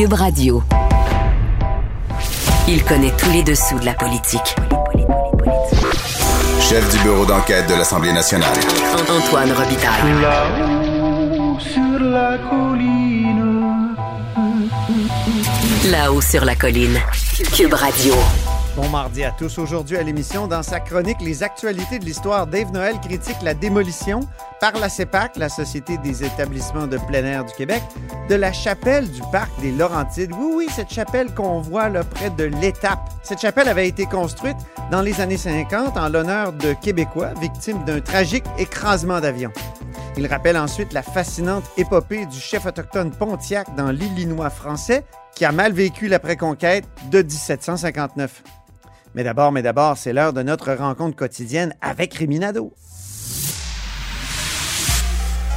Cube Radio. Il connaît tous les dessous de la politique. Chef du bureau d'enquête de l'Assemblée nationale. Antoine Robitaille. Là-haut sur la colline. Là-haut sur la colline. Cube Radio. Bon mardi à tous. Aujourd'hui à l'émission, dans sa chronique Les actualités de l'histoire, Dave Noël critique la démolition par la CEPAC, la Société des établissements de plein air du Québec, de la chapelle du parc des Laurentides. Oui, oui, cette chapelle qu'on voit là près de l'étape. Cette chapelle avait été construite dans les années 50 en l'honneur de Québécois victimes d'un tragique écrasement d'avion. Il rappelle ensuite la fascinante épopée du chef autochtone Pontiac dans l'Illinois français qui a mal vécu l'après-conquête de 1759. Mais d'abord, mais d'abord, c'est l'heure de notre rencontre quotidienne avec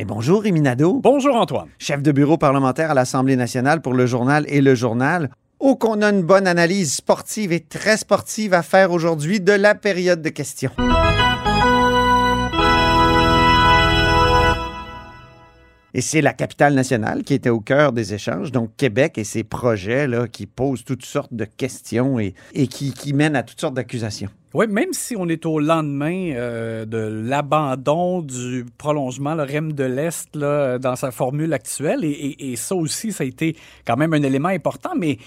Et bonjour, Réminado. Bonjour, Antoine. chef de bureau parlementaire à l'Assemblée nationale pour le journal et le journal. Oh, qu'on a une bonne analyse sportive et très sportive à faire aujourd'hui de la période de questions. Et c'est la capitale nationale qui était au cœur des échanges, donc Québec et ses projets là, qui posent toutes sortes de questions et, et qui, qui mènent à toutes sortes d'accusations. Oui, même si on est au lendemain euh, de l'abandon du prolongement, le REM de l'Est, dans sa formule actuelle, et, et- ça aussi, ça a été quand même un élément important, mais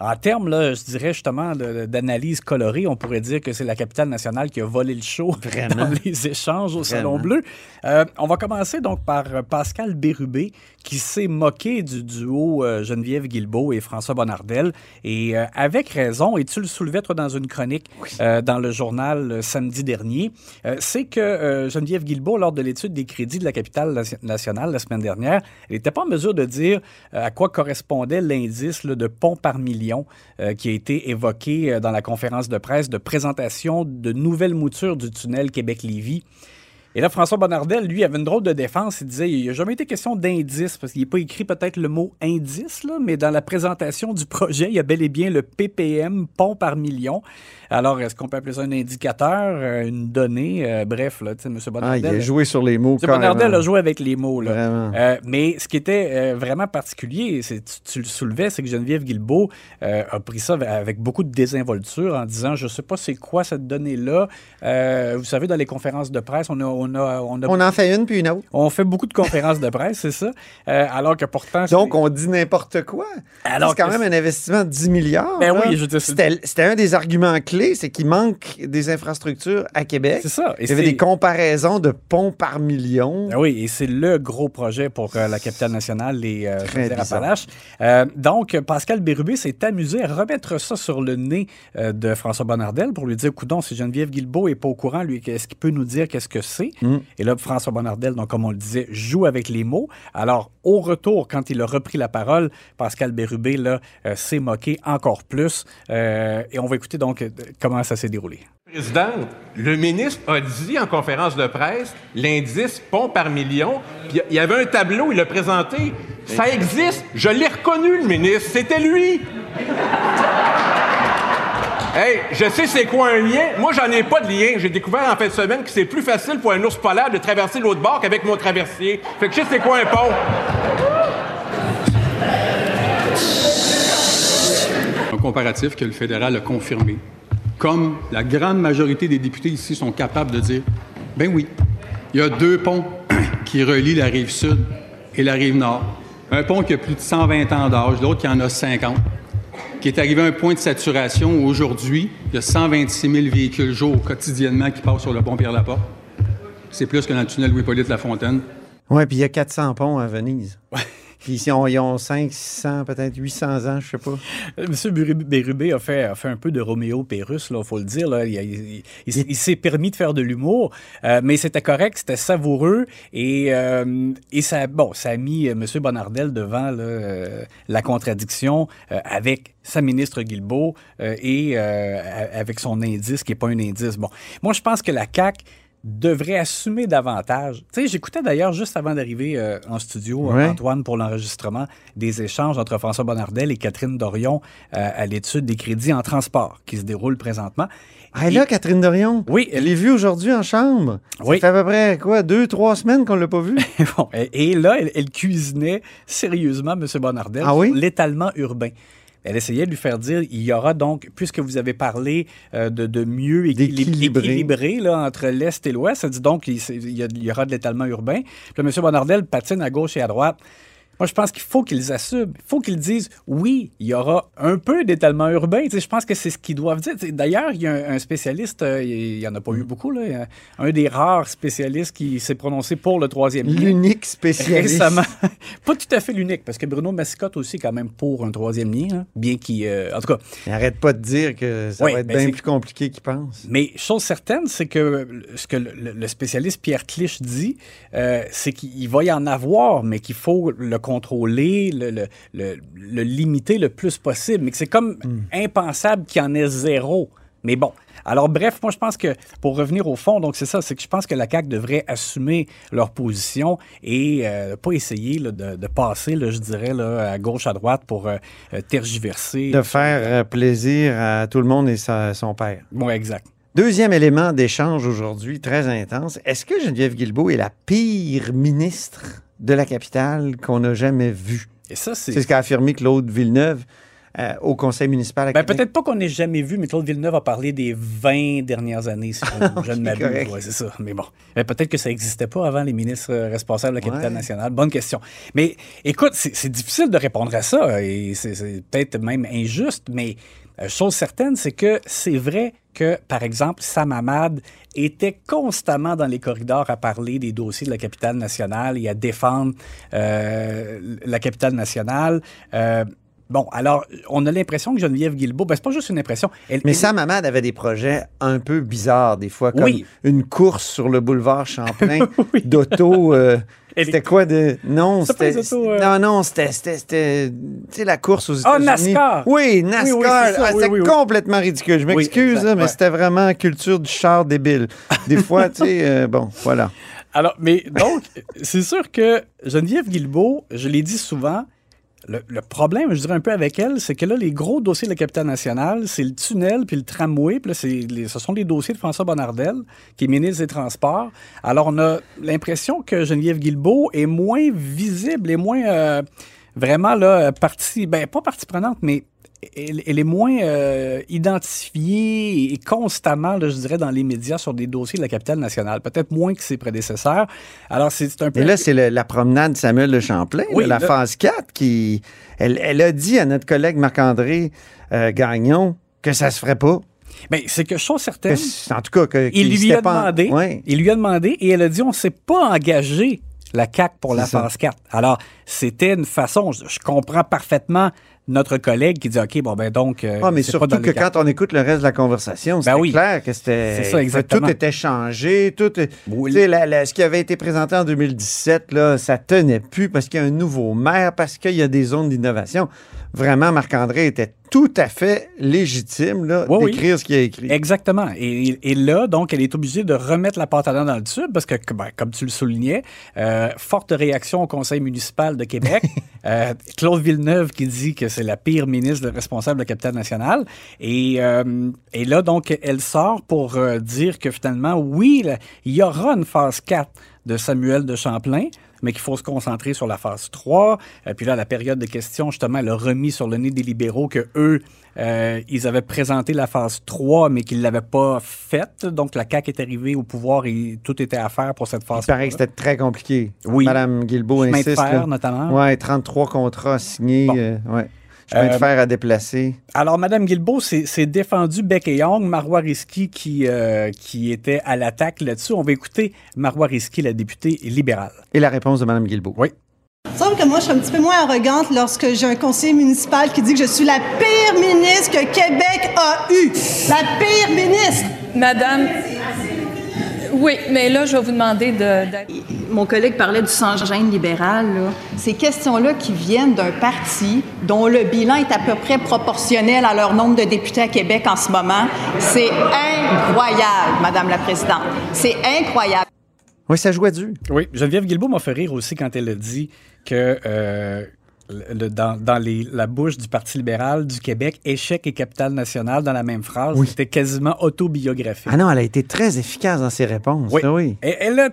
en termes, là, je dirais justement d'analyse colorée, on pourrait dire que c'est la capitale nationale qui a volé le show Vraiment. dans les échanges au Salon. Bleu. Euh, on va commencer donc par euh, Pascal Bérubé, qui s'est moqué du duo euh, Geneviève Guilbeault et François Bonnardel, et euh, avec raison, et tu le soulevais, toi, dans une chronique dans le journal samedi dernier, c'est que Geneviève Guilbeault, lors de l'étude des crédits de la capitale nation- nationale la semaine dernière, elle n'était pas en mesure de dire à quoi correspondait l'indice de pont par million euh, qui a été évoqué euh, dans la conférence de presse de présentation de nouvelles moutures du tunnel Québec-Lévis. Et là, François Bonnardel, lui, avait une drôle de défense. Il disait il n'y a jamais été question d'indice, parce qu'il n'est pas écrit peut-être le mot indice, là, mais dans la présentation du projet, il y a bel et bien le PPM, pont par million. Alors, est-ce qu'on peut appeler ça un indicateur, euh, une donnée? Euh, bref, là, tu sais, M. Ah, il Bonnardel. a joué sur les mots. M. Bonnardel a joué avec les mots. Là. Vraiment. Euh, mais ce qui était euh, vraiment particulier, c'est, tu, tu le soulevais, c'est que Geneviève Guilbeault a pris ça avec- beaucoup de désinvolture en disant Je sais pas c'est quoi cette donnée-là. Vous savez, dans les conférences de presse, on a, on a, on a On en fait une puis une autre. on fait beaucoup de conférences de presse, c'est ça. Euh, alors que pourtant. Donc, on dit n'importe quoi. C'est quand même un investissement de 10 milliards. Ben là. oui, je C'était un des arguments clés, c'est qu'il manque des infrastructures à Québec. C'est ça. Et Il y avait des comparaisons de ponts par million. Ah oui, et c'est le gros projet pour euh, la capitale nationale, les euh. Euh, donc, Pascal Bérubé s'est amusé à remettre ça sur le nez de François Bonnardel pour lui dire, coudon, si Geneviève Guilbeault est pas au courant, lui, est-ce qu'il peut nous dire qu'est-ce que c'est? Mm. Et là, François Bonnardel, donc, comme on le disait, joue avec les mots. Alors, au retour, quand il a repris la parole, Pascal Bérubé là, euh, s'est moqué encore plus. Euh, et on va écouter donc euh, comment ça s'est déroulé. Présidente, le ministre a dit en conférence de presse l'indice pont par million, puis il y avait un tableau, il l'a présenté. Ça existe, je l'ai reconnu, le ministre, c'était lui. Hey, je sais c'est quoi un lien. Moi, j'en ai pas de lien. J'ai découvert en fin de semaine que c'est plus facile pour un ours polaire de traverser l'autre bord qu'avec mon traversier. Fait que je sais c'est quoi un pont. Un comparatif que le fédéral a confirmé. Comme la grande majorité des députés ici sont capables de dire, ben oui, il y a deux ponts qui relient la rive sud et la rive nord. Un pont qui a plus de 120 ans d'âge, l'autre qui en a 50, qui est arrivé à un point de saturation où aujourd'hui, il y a 126 000 véhicules jour quotidiennement qui passent sur le pont Pierre-Laporte. C'est plus que dans le tunnel Louis-Polyte Lafontaine. Oui, puis il y a 400 ponts à Venise. Puis ici, on- ils ont 5, 600, peut-être 800 ans, je sais pas. Euh, Monsieur Bérubé a fait, a fait un peu de Roméo Pérus, il faut le dire. Là. Il, s'est permis de faire de l'humour, euh, mais c'était correct, c'était savoureux. Et, euh, et ça, bon, ça a mis M. Bonnardel devant la contradiction avec sa ministre Guilbeault et avec son indice qui n'est pas un indice. Bon, moi, je pense que la CAQ devrait assumer davantage. Tu sais, j'écoutais d'ailleurs juste avant d'arriver euh, en studio, euh, Ouais. Antoine, pour l'enregistrement, des échanges entre François Bonnardel et Catherine Dorion euh, à l'étude des crédits en transport qui se déroule présentement. Ah, là, Catherine Dorion? Oui, Je l'ai vue aujourd'hui en chambre. Oui. Ça fait à peu près, quoi, deux, trois semaines qu'on l'a pas vue? Bon, et, et là, elle, elle cuisinait sérieusement M. Bonnardel Ah oui? l'étalement urbain. Elle essayait de lui faire dire, il y aura donc, puisque vous avez parlé euh, de, de mieux équilibrer là, entre l'Est et l'Ouest, elle dit donc il, il y a- il y aura de l'étalement urbain. Puis là, M. Bonnardel patine à gauche et à droite. Moi, je pense qu'il faut qu'ils assument. Il faut qu'ils disent oui, il y aura un peu d'étalement urbain. Tu sais, je pense que c'est ce qu'ils doivent dire. Tu sais, D'ailleurs, il y a un, un spécialiste, euh, il n'y en a pas eu beaucoup, là, un des rares spécialistes qui s'est prononcé pour le troisième lien. L'unique spécialiste. Récemment. Pas tout à fait l'unique, parce que Bruno Massicotte aussi, quand même, pour un troisième lien, hein, bien qu'il. euh, en tout cas. Il arrête pas de dire que ça va être ben bien plus compliqué qu'il pense. Mais chose certaine, c'est que ce que le, le spécialiste Pierre Clich dit, euh, c'est qu'il va y en avoir, mais qu'il faut le contrôler, le, le- le- le limiter le plus possible, mais que c'est comme impensable qu'il y en ait zéro. Mais bon. Alors, bref, moi, je pense que pour revenir au fond, donc c'est ça, c'est que je pense que la CAQ devrait assumer leur position et euh, pas essayer là, de, de passer, là, je dirais, là, à gauche, à droite pour euh, euh, tergiverser. De faire euh, plaisir à tout le monde et sa- son père. Bon, exact. Deuxième élément d'échange aujourd'hui, très intense. Est-ce que Geneviève Guilbeault est la pire ministre? De la capitale qu'on a jamais vue? Et ça, c'est. C'est ce qu'a affirmé Claude Villeneuve euh, au conseil municipal Ben, peut-être pas qu'on n'ait jamais vu, mais Claude Villeneuve a parlé des 20 dernières années, si je, je ne m'abuse. Ouais, c'est ça. Mais bon, Ben, peut-être que ça n'existait pas avant les ministres euh, responsables de la capitale Ouais. nationale. Bonne question. Mais écoute, c'est c'est difficile de répondre à ça et c'est c'est peut-être même injuste, mais euh, chose certaine, c'est que c'est vrai que, par exemple, Sam Hamad était constamment dans les corridors à parler des dossiers de la capitale nationale et à défendre euh, la capitale nationale. Euh, Bon, alors, on a l'impression que Geneviève Guilbeault, ben, c'est pas juste une impression. Elle, Mais elle- Sam Hamad avait des projets un peu bizarres, des fois, comme Oui. une course sur le boulevard Champlain d'auto. euh, c'était quoi de. Non, C'était euh, Non, non, c'était. Tu sais, la course aux Ah, États-Unis. NASCAR. Oui, NASCAR. Oui, oui, Ah, oui, c'était complètement ridicule. Je m'excuse, là, mais ouais. c'était vraiment culture du char débile. Des fois, tu sais, euh, bon, voilà. Alors, mais donc, c'est sûr que Geneviève Guilbeault, je l'ai dit souvent, le, problème, je dirais un peu avec elle, c'est que là, les gros dossiers de la capitale nationale, c'est le tunnel puis le tramway. Puis là, c'est les- ce sont les dossiers de François Bonnardel, qui est ministre des Transports. Alors, on a l'impression que Geneviève Guilbeault est moins visible et moins euh, vraiment là, partie, ben pas partie prenante, mais elle, elle est moins euh, identifiée et constamment, là, je dirais, dans les médias sur des dossiers de la capitale nationale. Peut-être moins que ses prédécesseurs. Alors, c'est un peu... Et là, c'est la promenade Samuel de Champlain, Oui, là, la phase 4, qui. Elle, elle a dit à notre collègue Marc-André euh, Gagnon que ça se ferait pas. Mais Ben, c'est que chose Que certaine, c- en tout cas, que, il lui a demandé, Ouais. il lui a demandé et elle a dit on ne s'est pas engagé la CAC pour la phase 4. Alors, c'était une façon, je, je comprends parfaitement notre collègue qui dit, OK, bon, ben donc... euh, Ah, mais c'est pas surtout que quand on écoute le reste de la conversation, c'est Ben oui. clair que c'était. C'est ça, exactement. Tout était changé. Tout est- Oui. tu sais, la- la- ce qui avait été présenté en 2017, là, ça tenait plus parce qu'il y a un nouveau maire, parce qu'il y a des zones d'innovation. Vraiment, Marc-André était tout à fait légitime là, Oui, oui. d'écrire ce qu'il a écrit. Exactement. Et, et là, donc, elle est obligée de remettre la pâte à dents dans le tube parce que, ben, comme tu le soulignais, euh, forte réaction au conseil municipal de Québec. Euh, Claude Villeneuve qui dit que c'est la pire ministre responsable de Capital National. Et, euh, et là, donc, elle sort pour euh, dire que finalement, oui, il y aura une phase 4 de Samuel de Champlain, mais qu'il faut se concentrer sur la phase 3. Euh, puis là, la période de questions, justement, elle a remis sur le nez des libéraux que eux, euh, ils avaient présenté la phase 3, mais qu'ils ne l'avaient pas faite. Donc, la CAQ est arrivée au pouvoir et tout était à faire pour cette phase Il paraît que c'était très compliqué. Oui. Madame Guilbeault insiste. fer, notamment. Ouais, 33 contrats signés. Bon. euh, ouais. Chemin de Euh, fer à déplacer. Alors, Mme Guilbeault s'est défendue bec et ongle. Marois Risky qui, euh, qui était à l'attaque là-dessus. On va écouter Marois Risky, la députée libérale. Et la réponse de Mme Guilbeault. Oui. Il me semble que moi, je suis un petit peu moins arrogante lorsque j'ai un conseiller municipal qui dit que je suis la pire ministre que Québec a eue. La pire ministre. Madame. Oui, mais là, je vais vous demander de. Mon collègue parlait du sans-gêne libéral. là. Ces questions-là qui viennent d'un parti dont le bilan est à peu près proportionnel à leur nombre de députés à Québec en ce moment, c'est incroyable, Madame la Présidente. C'est incroyable. Oui, ça jouait dur. Oui, Geneviève Guilbeault m'a fait rire aussi quand elle a dit que euh, le- dans, dans les- la bouche du Parti libéral du Québec, échec et capital national dans la même phrase, c'était quasiment autobiographique. Ah non, elle a été très efficace dans ses réponses. Oui. oui. Et elle a,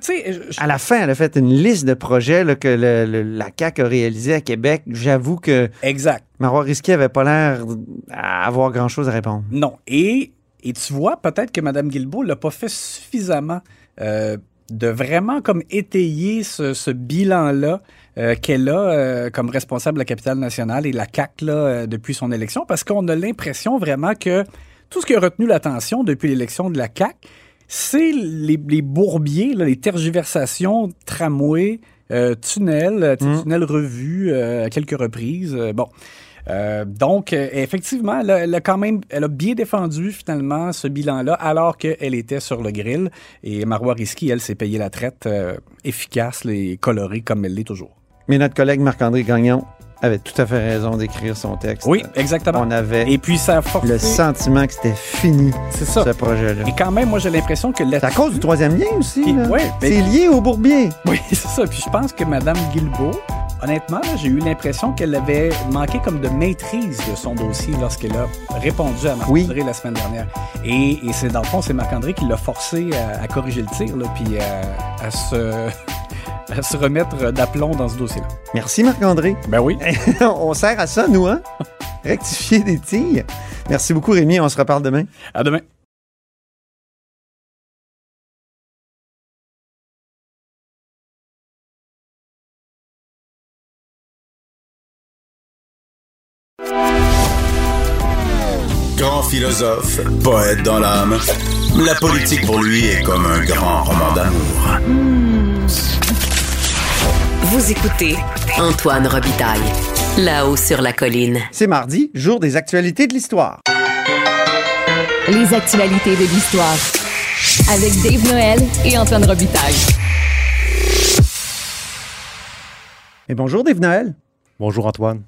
À la fin, elle a fait une liste de projets là, que le- le- la CAQ a réalisés à Québec. J'avoue que Exact. Marois Risquet avait pas l'air d'avoir grand-chose à répondre. Non. Et, et tu vois, peut-être que Mme Guilbeault l'a pas fait suffisamment euh, de vraiment comme étayer ce, ce bilan-là euh, qu'elle a euh, comme responsable de la capitale nationale et la CAQ là, euh, depuis son élection, parce qu'on a l'impression vraiment que tout ce qui a retenu l'attention depuis l'élection de la CAQ, c'est les, les bourbiers, là, les tergiversations, tramways, euh, tunnels, tu sais, tunnels revus euh, à quelques reprises. bon. Euh, donc, euh, effectivement, elle a, elle a quand même, elle a bien défendu finalement ce bilan-là, alors qu'elle était sur le grill. Et Marois Risky, elle, s'est payé la traite euh, efficace et colorée comme elle l'est toujours. Mais notre collègue Marc-André Gagnon avait tout à fait raison d'écrire son texte. Oui, exactement. On avait Et puis, ça a forcé... le sentiment que c'était fini, C'est ça. ce projet-là. Et quand même, moi, j'ai l'impression que... C'est à cause du troisième lien aussi. Ben- c'est lié au bourbier. Oui, c'est ça. Puis je pense que Mme Guilbeault, honnêtement, j'ai eu l'impression qu'elle avait manqué comme de maîtrise de son dossier lorsqu'elle a répondu à Marc-André la semaine dernière. Et, et c'est dans le fond, c'est Marc-André qui l'a forcé à, à corriger le tir, là, puis à, à se, à se remettre d'aplomb dans ce dossier-là. Merci Marc-André. Ben oui. on sert à ça, nous, hein? Rectifier des tirs. Merci beaucoup, Rémi. On se reparle demain. À demain. Grand philosophe, poète dans l'âme, la politique pour lui est comme un grand roman d'amour. Vous écoutez Antoine Robitaille, là-haut sur la colline. C'est mardi, jour des actualités de l'histoire. Les actualités de l'histoire. Avec Dave Noël et Antoine Robitaille. Et bonjour, Dave Noël. Bonjour, Antoine.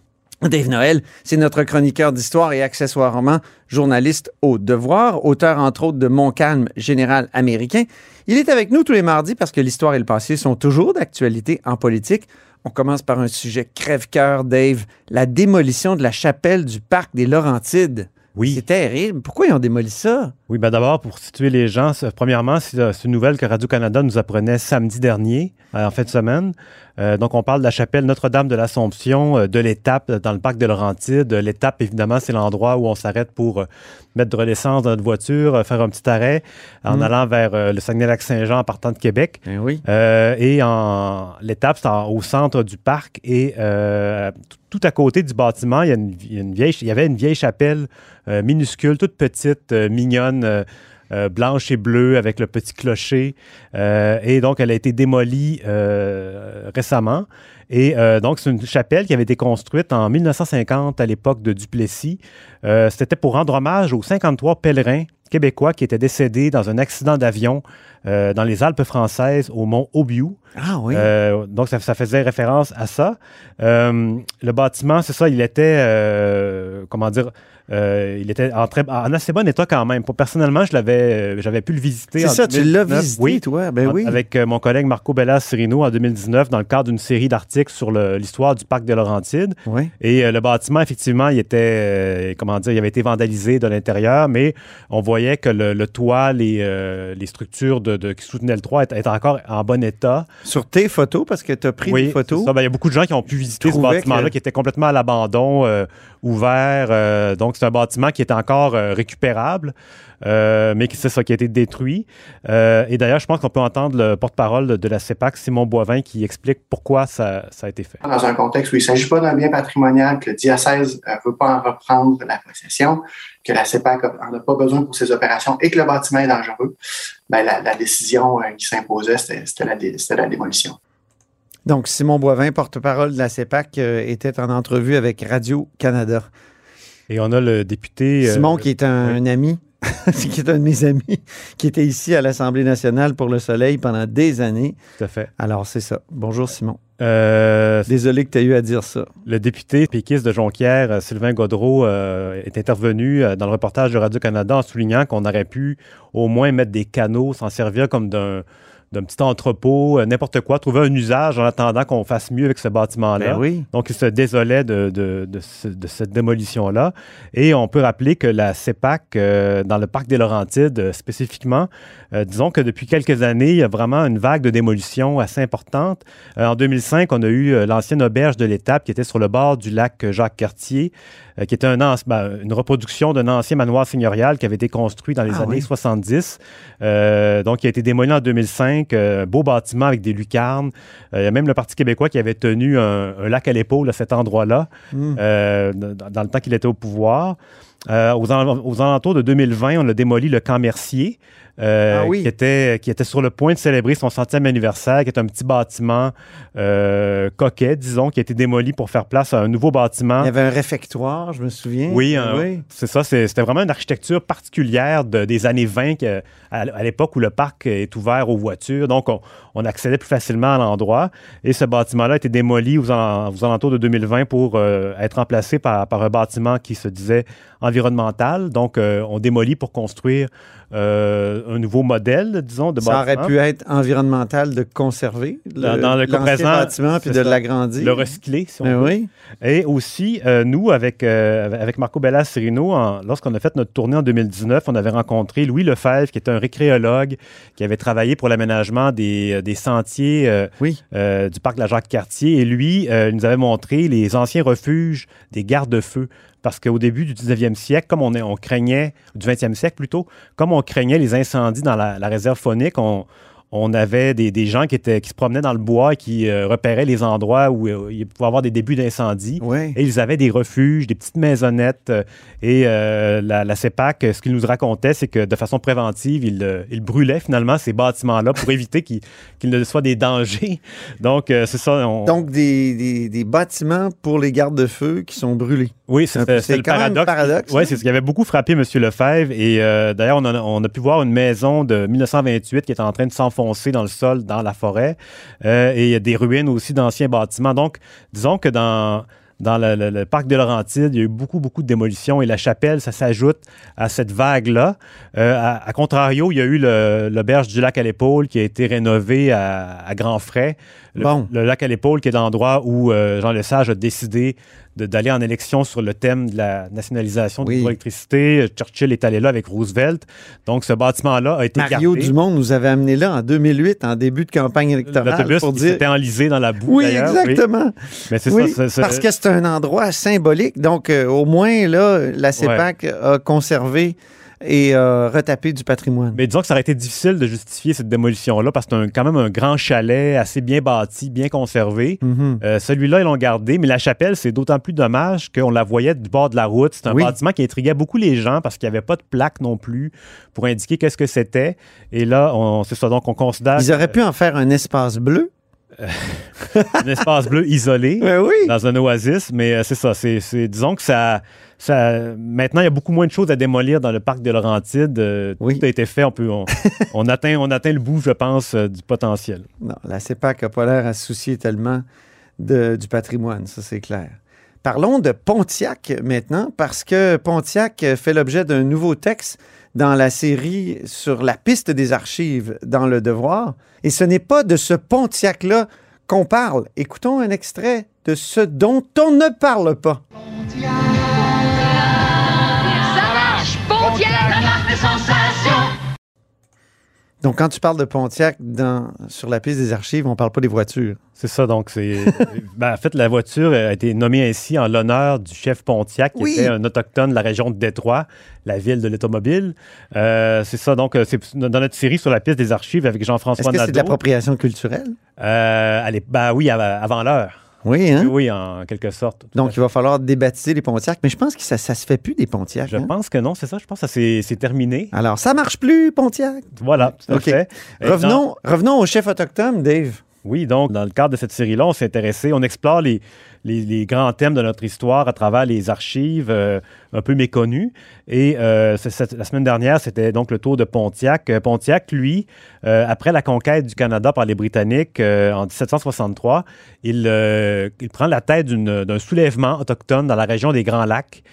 Dave Noël, c'est notre chroniqueur d'histoire et accessoirement journaliste au devoir, auteur entre autres de Montcalm, général américain. Il est avec nous tous les mardis parce que l'histoire et le passé sont toujours d'actualité en politique. On commence par un sujet crève-cœur, Dave, la démolition de la chapelle du parc des Laurentides. Oui. C'est terrible. Pourquoi ils ont démoli ça? Oui, ben d'abord, pour situer les gens, premièrement, c'est euh, c'est une nouvelle que Radio-Canada nous apprenait samedi dernier, euh, en fin de semaine. Euh, donc, on parle de la chapelle Notre-Dame de l'Assomption, de l'étape dans le parc de Laurentides. L'étape, évidemment, c'est l'endroit où on s'arrête pour mettre de l'essence dans notre voiture, faire un petit arrêt en Mm. allant vers le Saguenay-Lac-Saint-Jean en partant de Québec. Eh oui. Euh, et en l'étape, c'est au centre du parc et euh, tout- tout à côté du bâtiment, il y, a une, il y a une vieille, il y avait une vieille chapelle euh, minuscule, toute petite, euh, mignonne. Euh, euh, blanche et bleue avec le petit clocher. Euh, et donc, elle a été démolie euh, récemment. Et donc, c'est une chapelle qui avait été construite en 1950 à l'époque de Duplessis. C'était pour rendre hommage aux 53 pèlerins québécois qui étaient décédés dans un accident d'avion dans les Alpes françaises au mont Aubiou. Ah oui. Donc, ça, ça faisait référence à ça. Le bâtiment, c'est ça, il était, comment dire, euh, il était en, très, en assez bon état quand même. Personnellement, je l'avais, euh, j'avais pu le visiter. C'est ça, tu l'as 2019. visité, oui, toi? Ben en- oui. Avec euh, mon collègue Marco Bella Cirino en 2019 dans le cadre d'une série d'articles sur l'histoire du parc de Laurentides. Oui. Et euh, le bâtiment, effectivement, il était, euh, comment dire, il avait été vandalisé de l'intérieur, mais on voyait que le, le toit, les, les structures de, de- qui soutenaient le toit étaient, étaient encore en bon état. Sur tes photos, parce que tu as pris Oui, des photos. Ben, il y a beaucoup de gens qui ont pu visiter ce bâtiment-là que- qui était complètement à l'abandon, ouvert. euh, donc, c'est un bâtiment qui est encore euh, récupérable, euh, mais qui c'est ça qui a été détruit. Et d'ailleurs, je pense qu'on peut entendre le porte-parole de, la CEPAC, Simon Boivin, qui explique pourquoi ça, a été fait. dans un contexte où il ne s'agit pas d'un bien patrimonial, que le diocèse ne veut pas en reprendre la possession, que la CEPAC n'en a pas besoin pour ses opérations et que le bâtiment est dangereux, ben, la, décision qui s'imposait, c'était la démolition. Donc, Simon Boivin, porte-parole de la CEPAC, euh, était en entrevue avec Radio-Canada. Et on a le député. euh, Simon, qui est un, un ami, qui est un de mes amis, qui était ici à l'Assemblée nationale pour le Soleil pendant des années. Tout à fait. Alors, c'est ça. Bonjour, Simon. Euh, Désolé que tu aies eu à dire ça. Le député péquiste de Jonquière, Sylvain Godreau, euh, est intervenu dans le reportage de Radio-Canada en soulignant qu'on aurait pu au moins mettre des canaux, s'en servir comme d'un d'un petit entrepôt, euh, n'importe quoi, trouver un usage en attendant qu'on fasse mieux avec ce bâtiment-là. Ben oui. Donc, il se désolait de, de- de ce- de cette démolition-là. Et on peut rappeler que la CEPAC, euh, dans le parc des Laurentides euh, spécifiquement, euh, disons que depuis quelques années, il y a vraiment une vague de démolition assez importante. En 2005, on a eu l'ancienne auberge de l'Étape qui était sur le bord du lac Jacques-Cartier, euh, qui était un ben, une reproduction d'un ancien manoir seigneurial qui avait été construit dans les Ah années oui. 70. Euh, donc, il a été démoli en 2005. euh, beau bâtiment avec des lucarnes. Il y a même le Parti québécois qui avait tenu un, un lac à l'épaule à cet endroit-là Mm. euh, dans, dans le temps qu'il était au pouvoir. Euh, aux, aux alentours de 2020, on a démoli le camp Mercier, euh, Ah oui. qui, était, qui était sur le point de célébrer son centième anniversaire, qui est un petit bâtiment euh, coquet, disons, qui a été démoli pour faire place à un nouveau bâtiment. Il y avait un réfectoire, je me souviens. Oui, c'est ça. C'était vraiment une architecture particulière de- des années 20, que- à, à l'époque où le parc est ouvert aux voitures. Donc, on, on accédait plus facilement à l'endroit. Et ce bâtiment-là a été démoli aux, alen- aux alentours de 2020 pour être remplacé par, par un bâtiment qui se disait Donc, euh, on démolit pour construire euh, un nouveau modèle, disons, de Ça aurait bâtiment. pu être environnemental de conserver Dans, dans le présent, bâtiment puis de l'agrandir. Le recycler, si on Ben veut. oui. Et aussi, euh, nous, avec, avec Marco Bella Cirino, lorsqu'on a fait notre tournée en 2019, on avait rencontré Louis Lefebvre, qui est un récréologue, qui avait travaillé pour l'aménagement des, des sentiers du parc de la Jacques-Cartier. Et lui, il nous avait montré les anciens refuges des gardes-feux. Parce qu'au début du 19e siècle, comme on, est- on craignait, du 20e siècle plutôt, comme on craignait les incendies dans la, la réserve faunique, on, on avait des, des gens qui, étaient, qui se promenaient dans le bois et qui euh, repéraient les endroits où euh, il pouvait y avoir des débuts d'incendie. Et ils avaient des refuges, des petites maisonnettes. euh, et la, la CEPAC, ce qu'ils nous racontaient, c'est que de façon préventive, ils, ils brûlaient finalement ces bâtiments-là pour éviter qu'ils ne soient des dangers. Donc, c'est ça. on- Donc, des, des- des bâtiments pour les gardes-feux qui sont brûlés. Oui, c'est le paradoxe. paradoxe, Oui, hein? c'est ce qui avait beaucoup frappé M. Lefebvre. Et d'ailleurs, on, a- on a pu voir une maison de 1928 qui est en train de s'enfoncer dans le sol, dans la forêt. Euh, et il y a des ruines aussi d'anciens bâtiments. Donc, disons que dans. Dans le, le- le parc de Laurentides, il y a eu beaucoup, beaucoup de démolitions et la chapelle, ça s'ajoute à cette vague-là. Euh, à, à contrario, il y a eu l'auberge du lac à l'épaule qui a été rénovée à, à grands frais. Le, Bon. le lac à l'épaule qui est l'endroit où euh, Jean Lesage a décidé de- d'aller en élection sur le thème de la nationalisation de l'hydroélectricité. Churchill est allé là avec Roosevelt. Donc, ce bâtiment-là a été Mario gardé. Dumont nous avait amené là en 2008, en début de campagne électorale. L'autobus pour dire... s'était enlisé dans la boue. Oui, exactement. Mais c'est Oui, ça. c'est- c'est- Parce que c'est un endroit symbolique. Donc, euh, au moins, là, la CEPAC a conservé et euh, retaper du patrimoine. Mais disons que ça aurait été difficile de justifier cette démolition-là parce que c'est quand même un grand chalet assez bien bâti, bien conservé. Mhm. Euh, Celui-là, ils l'ont gardé, mais la chapelle, c'est d'autant plus dommage qu'on la voyait du bord de la route. C'est un Oui. bâtiment qui intriguait beaucoup les gens parce qu'il n'y avait pas de plaque non plus pour indiquer qu'est-ce que c'était. Et là, c'est ça, donc on considère Ils auraient pu en faire un espace bleu. un espace bleu isolé Ben dans un oasis, mais euh, c'est ça. C'est, disons que ça, ça. Maintenant, il y a beaucoup moins de choses à démolir dans le parc de Laurentides. Euh, Tout a été fait. On, peut, on, on atteint, on atteint le bout, je pense, euh, du potentiel. Non, la CEPAC n'a pas l'air à se soucier tellement de- du patrimoine, ça c'est clair. Parlons de Pontiac maintenant, parce que Pontiac fait l'objet d'un nouveau texte dans la série sur la piste des archives dans Le Devoir. Et ce n'est pas de ce Pontiac-là qu'on parle. Écoutons un extrait de ce dont on ne parle pas. Ça marche! Pontiac, ça marche sensations! Donc, quand tu parles de Pontiac dans, sur la piste des archives, on ne parle pas des voitures. C'est ça, donc c'est. ben, en fait, la voiture a été nommée ainsi en l'honneur du chef Pontiac, qui Oui. était un autochtone de la région de Détroit, la ville de l'automobile. Euh, c'est ça, donc, euh, c'est dans notre série sur la piste des archives avec Est-ce Jean-François que c'est de Nadeau. l'appropriation culturelle? Euh, allez, ben oui, avant l'heure. Oui, hein? Oui, en quelque sorte. Donc, il va falloir débaptiser les Pontiacs, mais je pense que ça ne se fait plus des Pontiacs. Je hein? pense que non, c'est ça. Je pense que c'est terminé. Alors, ça marche plus, Pontiac? Voilà, tout à fait. Revenons, revenons au chef autochtone, Dave. Oui, donc, dans le cadre de cette série-là, on s'est intéressé, on explore les, les, grands thèmes de notre histoire à travers les archives euh, un peu méconnues. Et euh, la semaine dernière, c'était donc le tour de Pontiac. Euh, Pontiac, lui, après la conquête du Canada par les Britanniques en 1763, il, prend la tête d'un soulèvement autochtone dans la région des Grands Lacs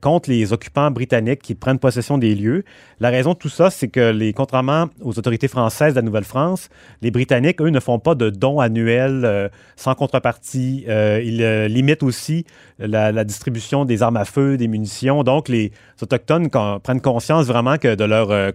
contre les occupants britanniques qui prennent possession des lieux. La raison de tout ça, c'est que les, contrairement aux autorités françaises de la Nouvelle-France, les Britanniques, eux, ne font pas de dons annuels sans contrepartie. Ils euh, limitent aussi la, distribution des armes à feu, des munitions. Donc, les Autochtones prennent conscience vraiment que de leur, euh,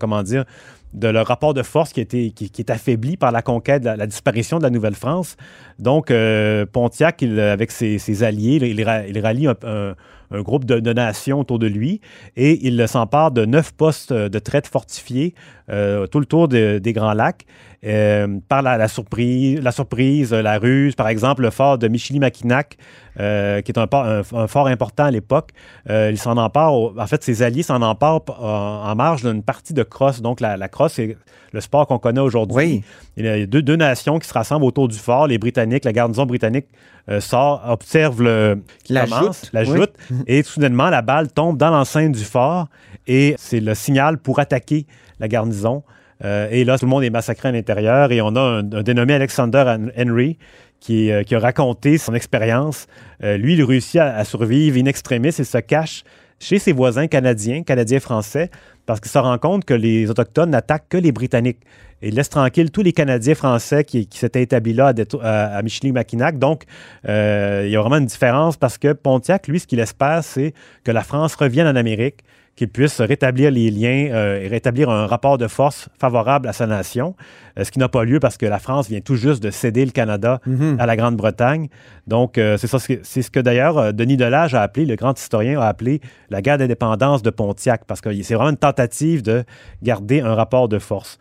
de leur rapport de force qui, qui est affaibli par la conquête, la, disparition de la Nouvelle-France. Donc, euh, Pontiac, il, avec ses, alliés, il, il ra- il rallie un, groupe de, nations autour de lui et il s'empare de neuf postes de traite fortifiés euh, tout le tour de- des Grands Lacs. Euh, par la, la surprise, la surprise, la ruse, par exemple, le fort de Michilimackinac, euh, qui est un, port- un- un fort important à l'époque. Euh, il s'en empare, en fait, ses alliés s'en emparent en, en marge d'une partie de crosse. Donc, la, la crosse, c'est le sport qu'on connaît aujourd'hui. Il y a deux, deux nations qui se rassemblent autour du fort. Les Britanniques, la garnison britannique euh, sort, observe le, La commence, joute, la oui. joute, et soudainement, la balle tombe dans l'enceinte du fort et c'est le signal pour attaquer la garnison. Euh, et là, tout le monde est massacré à l'intérieur et on a un, dénommé Alexander Henry qui, euh, qui a raconté son expérience. Euh, lui, il réussit à, survivre in extremis et se cache chez ses voisins canadiens, canadiens-français, parce qu'il se rend compte que les Autochtones n'attaquent que les Britanniques. Et laisse tranquille tous les Canadiens français qui, s'étaient établis là à, à, à Michilimackinac. Donc, il y a vraiment une différence parce que Pontiac, lui, ce qu'il espère, c'est que la France revienne en Amérique, qu'il puisse rétablir les liens euh, et rétablir un rapport de force favorable à sa nation, euh, ce qui n'a pas lieu parce que la France vient tout juste de céder le Canada Mhm. à la Grande-Bretagne. Donc, euh, c'est ça, c'est ce que d'ailleurs Denis Delage a appelé, le grand historien a appelé la guerre d'indépendance de Pontiac, parce que c'est vraiment une tentative de garder un rapport de force.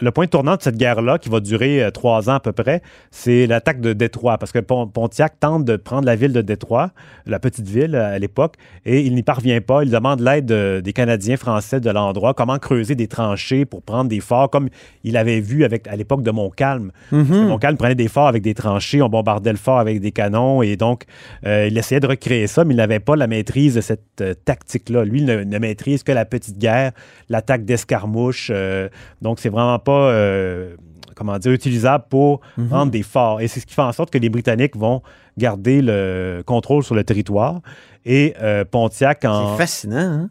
Le point tournant de cette guerre-là, qui va durer euh, trois ans à peu près, c'est l'attaque de Détroit, parce que Pon- Pontiac tente de prendre la ville de Détroit, la petite ville euh, à l'époque, et il n'y parvient pas. Il demande l'aide de- des Canadiens français de l'endroit, comment creuser des tranchées pour prendre des forts, comme il avait vu avec, à l'époque de Montcalm. Mhm. Que Montcalm prenait des forts avec des tranchées, on bombardait le fort avec des canons, et donc euh, il essayait de recréer ça, mais il n'avait pas la maîtrise de cette tactique-là. Lui, il ne, ne maîtrise que la petite guerre, l'attaque d'escarmouche. euh, donc, c'est vraiment pas, euh, comment dire, utilisable pour Mhm. prendre des forts. Et c'est ce qui fait en sorte que les Britanniques vont garder le contrôle sur le territoire. Et euh, Pontiac en... C'est fascinant, hein?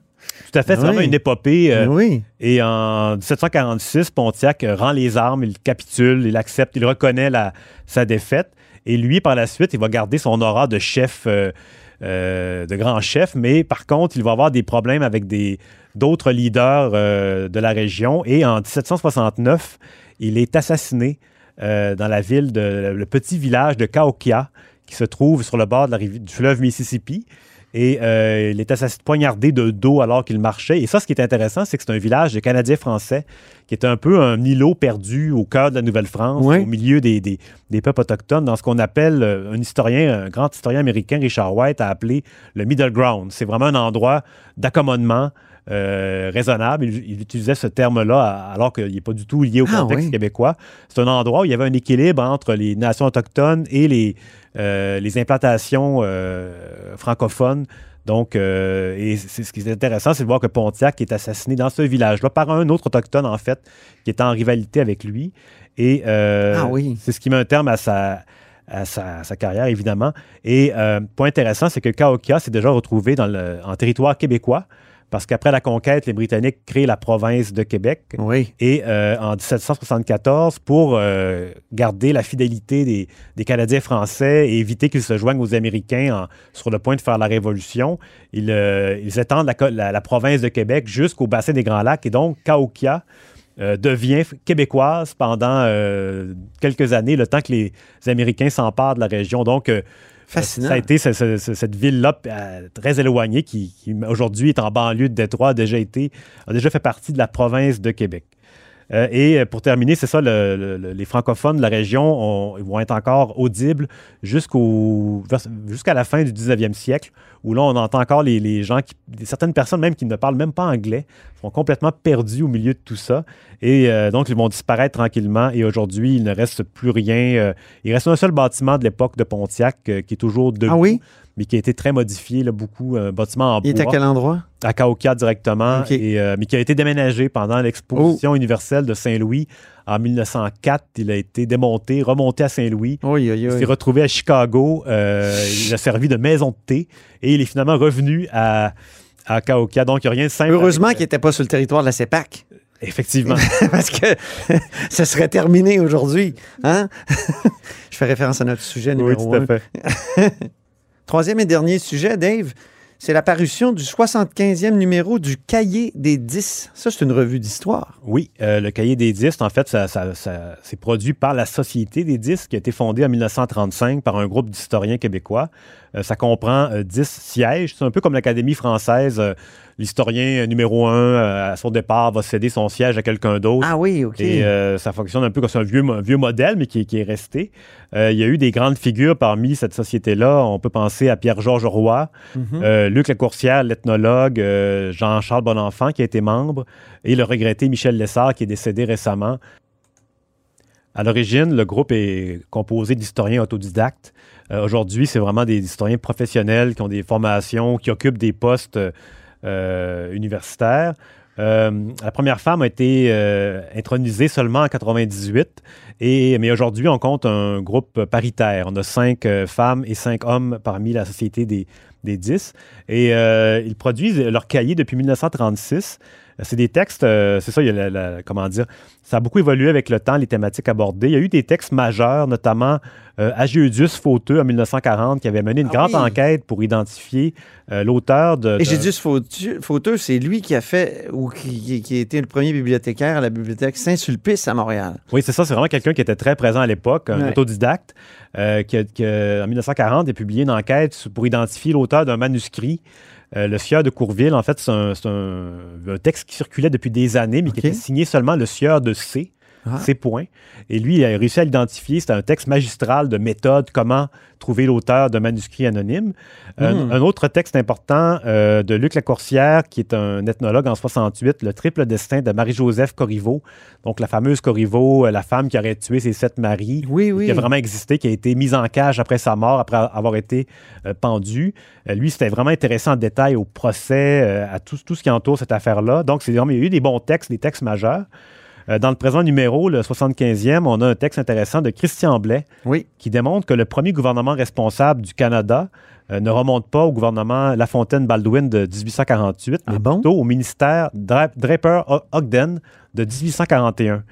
Tout à fait, c'est Oui. vraiment une épopée. euh, Oui. Et en 1746, Pontiac rend les armes, il capitule, il accepte, il reconnaît la- sa défaite. Et lui, par la suite, il va garder son aura de chef, euh, euh, de grand chef, mais par contre, il va avoir des problèmes avec d'autres leaders euh, de la région. Et en 1769, il est assassiné euh, dans la ville de le petit village de Cahokia, qui se trouve sur le bord de la rivi- du fleuve Mississippi. Et euh, il est assassiné poignardé de dos alors qu'il marchait. Et ça, ce qui est intéressant, c'est que c'est un village de Canadiens français qui est un peu un îlot perdu au cœur de la Nouvelle-France, au milieu des, des, des peuples autochtones, dans ce qu'on appelle, euh, un historien, un grand historien américain, Richard White, a appelé le middle ground. C'est vraiment un endroit d'accommodement. Euh, raisonnable. Il, il utilisait ce terme-là alors qu'il n'est pas du tout lié au Ah, contexte oui. québécois. C'est un endroit où il y avait un équilibre entre les nations autochtones et les, euh, les implantations euh, francophones. Donc, et ce qui est intéressant, c'est de voir que Pontiac est assassiné dans ce village-là par un autre autochtone, en fait, qui est en rivalité avec lui. Et Ah oui. c'est ce qui met un terme à sa, à sa, carrière, évidemment. Et euh, point intéressant, c'est que Cahokia s'est déjà retrouvé dans le, en territoire québécois. Parce qu'après la conquête, les Britanniques créent la province de Québec. Oui. Et euh, en 1774, pour euh, garder la fidélité des, des Canadiens français et éviter qu'ils se joignent aux Américains en- sur le point de faire la Révolution, ils, euh, ils étendent la, co- la- la province de Québec jusqu'au bassin des Grands Lacs. Et donc, Cahokia devient québécoise pendant quelques années, le temps que les Américains s'emparent de la région. Donc, Fascinant. ça a été ce- ce- ce- cette ville-là euh, très éloignée qui, qui, aujourd'hui est en banlieue de Détroit, a déjà été, a déjà fait partie de la province de Québec. Euh, et euh, pour terminer, c'est ça, le- le- le- les francophones de la région vont être encore audibles jusqu'à la fin du 19e siècle, où là, on entend encore les, gens, certaines personnes même qui ne parlent même pas anglais, sont complètement perdus au milieu de tout ça. Et euh, donc, ils vont disparaître tranquillement. Et aujourd'hui, il ne reste plus rien. Il reste un seul bâtiment de l'époque de Pontiac qui est toujours debout, Ah oui? Mais qui a été très modifié, là, beaucoup, un bâtiment en Il est bois à quel endroit? à Cahokia directement, et, euh, mais qui a été déménagé pendant l'exposition universelle de Saint-Louis en 1904. Il a été démonté, remonté à Saint-Louis. Oui, oui, Il oui. s'est retrouvé à Chicago. euh, il a servi de maison de thé et il est finalement revenu à, à Cahokia. Donc, il n'y a rien de simple. Heureusement avec- qu'il n'était pas sur le territoire de la CEPAC. Effectivement. Parce que ça serait terminé aujourd'hui. Hein? Je fais référence à notre sujet Oui, numéro tout à fait. Troisième et dernier sujet, Dave, c'est la parution du 75e numéro du Cahier des 10. Ça, c'est une revue d'histoire. Oui, euh, le cahier des disques, en fait, c'est produit par la Société des disques qui a été fondée en 1935 par un groupe d'historiens québécois. Euh, ça comprend euh, 10 sièges. C'est un peu comme l'Académie française. L'historien numéro un, euh, à son départ, va céder son siège à quelqu'un d'autre. Ah oui, OK. Et euh, ça fonctionne un peu comme un vieux, mo- vieux modèle, mais qui, qui est resté. Euh, il y a eu des grandes figures parmi cette société-là. On peut penser à Pierre-Georges Roy, Mhm. euh, Luc Lacourcière, l'ethnologue, Jean-Charles Bonenfant, qui a été membre, et le regretté Michel Lessard, qui est décédé récemment. À l'origine, le groupe est composé d'historiens autodidactes. Euh, Aujourd'hui, c'est vraiment des historiens professionnels qui ont des formations, qui occupent des postes euh, universitaires. Euh, la première femme a été euh, intronisée seulement en 98, et, mais aujourd'hui, on compte un groupe paritaire. On a cinq euh, femmes et cinq hommes parmi la Société des, des 10. Et ils produisent leur cahier depuis 1936. C'est des textes, euh, c'est ça, il y a la- la- comment dire, ça a beaucoup évolué avec le temps, les thématiques abordées. Il y a eu des textes majeurs, notamment euh, Agéudius Fauteux en 1940, qui avait mené une Ah grande oui. enquête pour identifier euh, l'auteur de. De- Gédius Fauteux, c'est lui qui a fait, ou qui, qui- a été le premier bibliothécaire à la bibliothèque Saint-Sulpice à Montréal. Oui, c'est ça. C'est vraiment quelqu'un qui était très présent à l'époque, un Ouais. autodidacte, euh, qui, en 1940 a publié une enquête pour identifier l'auteur d'un manuscrit. Euh, le sieur de Courville, en fait, c'est un, c'est un- un texte qui circulait depuis des années, mais qui était signé seulement le sieur de C. Ah. C. Point. Et lui, il a réussi à l'identifier. C'était un texte magistral de méthode, comment trouver l'auteur d'un manuscrit anonyme. Un- Hmm. Un, autre texte important euh, de Luc Lacourcière, qui est un ethnologue en 68, Le triple destin de Marie-Joseph Corriveau. Donc, la fameuse Corriveau, euh, la femme qui aurait tué ses sept maris, Oui, oui. qui a vraiment existé, qui a été mise en cage après sa mort, après avoir été euh, pendue. Euh, lui, c'était vraiment intéressant en détail au procès, euh, à tout, tout ce qui entoure cette affaire-là. Donc, c'est vraiment, il y a eu des bons textes, des textes majeurs. Euh, Dans le présent numéro, le 75e, on a un texte intéressant de Christian Blais qui démontre que le premier gouvernement responsable du Canada euh, ne remonte pas au gouvernement La Fontaine-Baldwin de 1848, mais plutôt au ministère Dra- Draper-Ogden de 1841.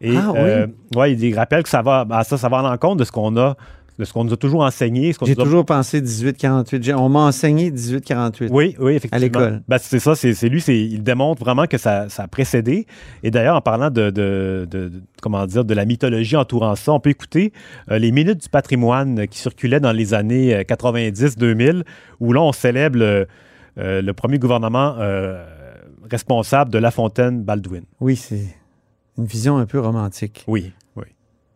Et Ah oui. euh, ouais, il rappelle que ça va, ben, ça, ça va à l'encontre de ce qu'on a de ce qu'on nous a toujours enseigné. J'ai a- toujours pensé 1848. J'ai- On m'a enseigné 1848. Oui, oui, effectivement. À l'école. Ben, c'est ça, c'est lui, il démontre vraiment que ça, ça a précédé. Et d'ailleurs, en parlant de, de- de- de- comment dire, de la mythologie entourant ça, on peut écouter euh, les minutes du patrimoine qui circulaient dans les années euh, 90-2000, où là, on célèbre le, euh, le premier gouvernement euh, responsable de La Fontaine-Baldwin. Oui, c'est une vision un peu romantique. Oui, oui.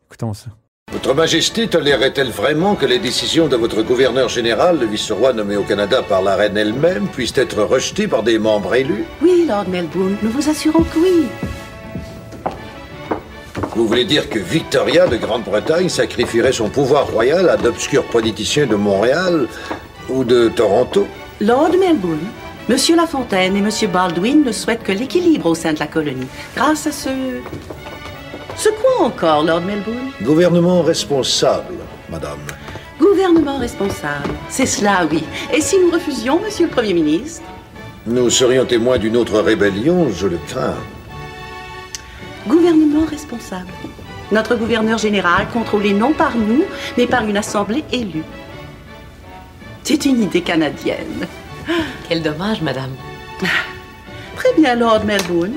Écoutons ça. Votre Majesté tolérerait-elle vraiment que les décisions de votre gouverneur général, le vice-roi nommé au Canada par la reine elle-même, puissent être rejetées par des membres élus? Oui, Lord Melbourne, nous vous assurons que oui. Vous voulez dire que Victoria de Grande-Bretagne sacrifierait son pouvoir royal à d'obscurs politiciens de Montréal ou de Toronto? Lord Melbourne, Monsieur Lafontaine et Monsieur Baldwin ne souhaitent que l'équilibre au sein de la colonie. Grâce à ce... Ce quoi encore, Lord Melbourne? Gouvernement responsable, madame. Gouvernement responsable. C'est cela, oui. Et si nous refusions, Monsieur le Premier ministre? Nous serions témoins d'une autre rébellion, je le crains. Gouvernement responsable. Notre gouverneur général, contrôlé non par nous, mais par une assemblée élue. C'est une idée canadienne. Quel dommage, madame. Très bien, Lord Melbourne.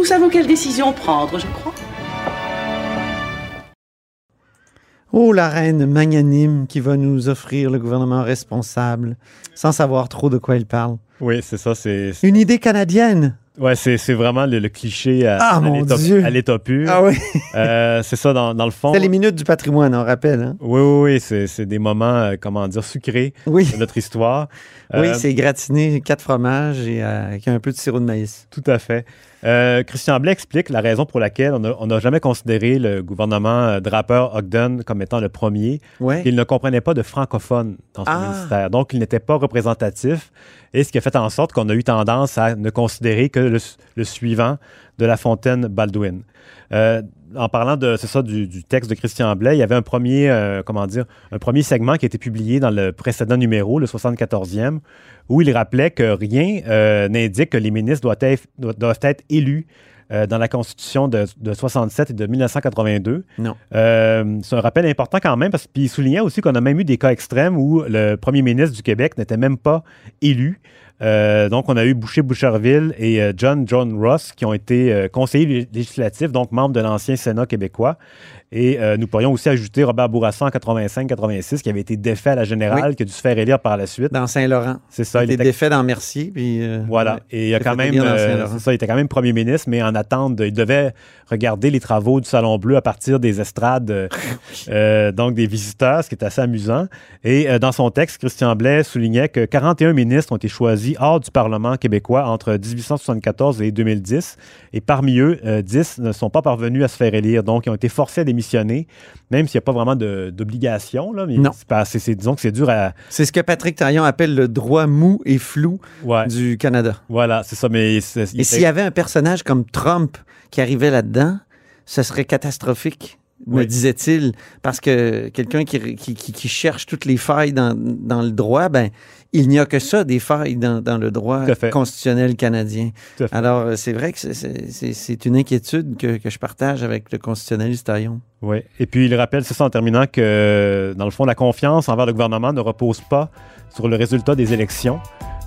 Nous savons quelle décision prendre, je crois. Oh, la reine magnanime qui va nous offrir le gouvernement responsable, sans savoir trop de quoi il parle. Oui, c'est ça, c'est... Une idée canadienne. Ouais, c'est c'est vraiment le, le cliché à, Ah, à mon l'état- Dieu! à l'état pur. Ah oui. Euh, c'est ça, dans, dans le fond. C'est les minutes du patrimoine, on rappelle. Hein? Oui, oui, oui, c'est c'est des moments, euh, comment dire, sucrés Oui. de notre histoire. Oui, Euh, c'est gratiné, quatre fromages et euh, avec un peu de sirop de maïs. Tout à fait. Euh, Christian Blais explique la raison pour laquelle on n'a jamais considéré le gouvernement euh, Draper-Ogden comme étant le premier. Ouais. Il ne comprenait pas de francophones dans son Ah. ministère. Donc, il n'était pas représentatif. Et ce qui a fait en sorte qu'on a eu tendance à ne considérer que le, le suivant de La Fontaine-Baldwin. Euh, en parlant de, c'est ça, du, texte de Christian Blais, il y avait un premier, euh, comment dire, un premier segment qui a été publié dans le précédent numéro, le 74e, où il rappelait que rien euh, n'indique que les ministres doivent être élus euh, dans la Constitution de, de 67 et de 1982. Non. Euh, c'est un rappel important quand même, parce qu'il soulignait aussi qu'on a même eu des cas extrêmes où le premier ministre du Québec n'était même pas élu. Euh, donc, on a eu Boucher-Boucherville et euh, John John Ross qui ont été euh, conseillers lé- législatifs, donc membres de l'ancien Sénat québécois. Et euh, nous pourrions aussi ajouter Robert Bourassa en 85-86, qui avait été défait à la générale, Oui. qui a dû se faire élire par la suite. Dans Saint-Laurent. C'est ça. Il était défait dans Mercier. Puis, euh, voilà. Et il, a quand même, euh, ça, il était quand même premier ministre, mais en attente, de- il devait regarder les travaux du Salon Bleu à partir des estrades, euh, donc des visiteurs, ce qui est assez amusant. Et dans son texte, Christian Blais soulignait que 41 ministres ont été choisis hors du Parlement québécois entre 1874 et 2010. Et parmi eux, euh, 10 ne sont pas parvenus à se faire élire. Donc, ils ont été forcés à démissionner, même s'il n'y a pas vraiment d'obligation. Non. c'est disons que c'est dur à, C'est ce que Patrick Taillon appelle le droit mou et flou Ouais. du Canada. Voilà, c'est ça. Mais Et s'il y avait un personnage comme Trump qui arrivait là-dedans, ce serait catastrophique, me Oui. disait-il, parce que quelqu'un qui, qui- cherche toutes les failles dans, dans le droit, ben, il n'y a que ça, des failles dans, dans le droit constitutionnel canadien. Alors, euh, c'est vrai que c'est une inquiétude que, que je partage avec le constitutionnaliste Taillon. Oui. Et puis, il rappelle, c'est ça en terminant, que dans le fond, la confiance envers le gouvernement ne repose pas sur le résultat des élections,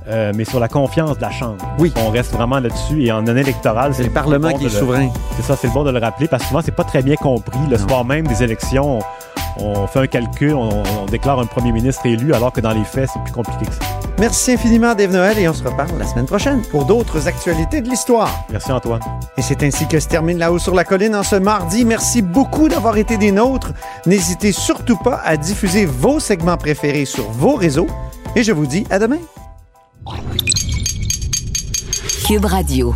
euh, mais sur la confiance de la Chambre. Oui. On reste vraiment là-dessus. Et en année électorale, C'est le Parlement bon qui est le- souverain. C'est ça, c'est le bon de le rappeler, parce que souvent, c'est pas très bien compris. Le soir même des élections, on, on fait un calcul, on, on déclare un premier ministre élu, alors que dans les faits, c'est plus compliqué que ça. Merci infiniment, Dave Noël, et on se reparle la semaine prochaine pour d'autres actualités de l'histoire. Merci, Antoine. Et c'est ainsi que se termine là-haut sur la colline en ce mardi. Merci beaucoup d'avoir été des nôtres. N'hésitez surtout pas à diffuser vos segments préférés sur vos réseaux. Et je vous dis à demain. Cube Radio.